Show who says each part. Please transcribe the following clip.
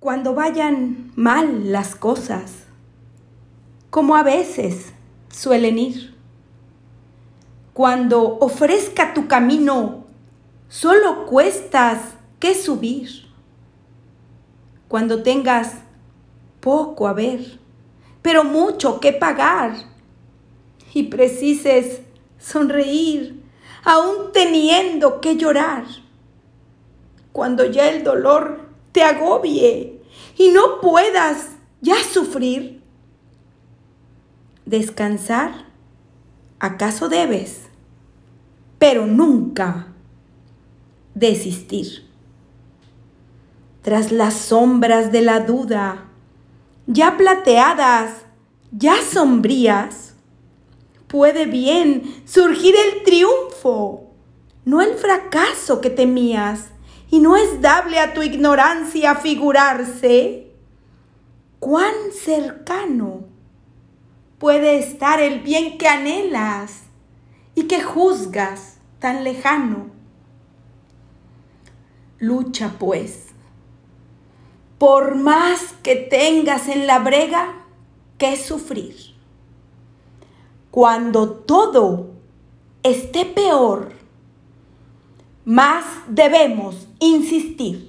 Speaker 1: Cuando vayan mal las cosas, como a veces suelen ir. Cuando ofrezca tu camino solo cuestas que subir. Cuando tengas poco a ver, pero mucho que pagar y precises sonreír, aún teniendo que llorar. Cuando ya el dolor te agobie y no puedas ya sufrir. Descansar, acaso debes, pero nunca desistir. Tras las sombras de la duda, ya plateadas, ya sombrías, puede bien surgir el triunfo, no el fracaso que temías, y no es dable a tu ignorancia figurarse cuán cercano puede estar el bien que anhelas y que juzgas tan lejano. Lucha pues, por más que tengas en la brega que sufrir. Cuando todo esté peor, más debemos insistir.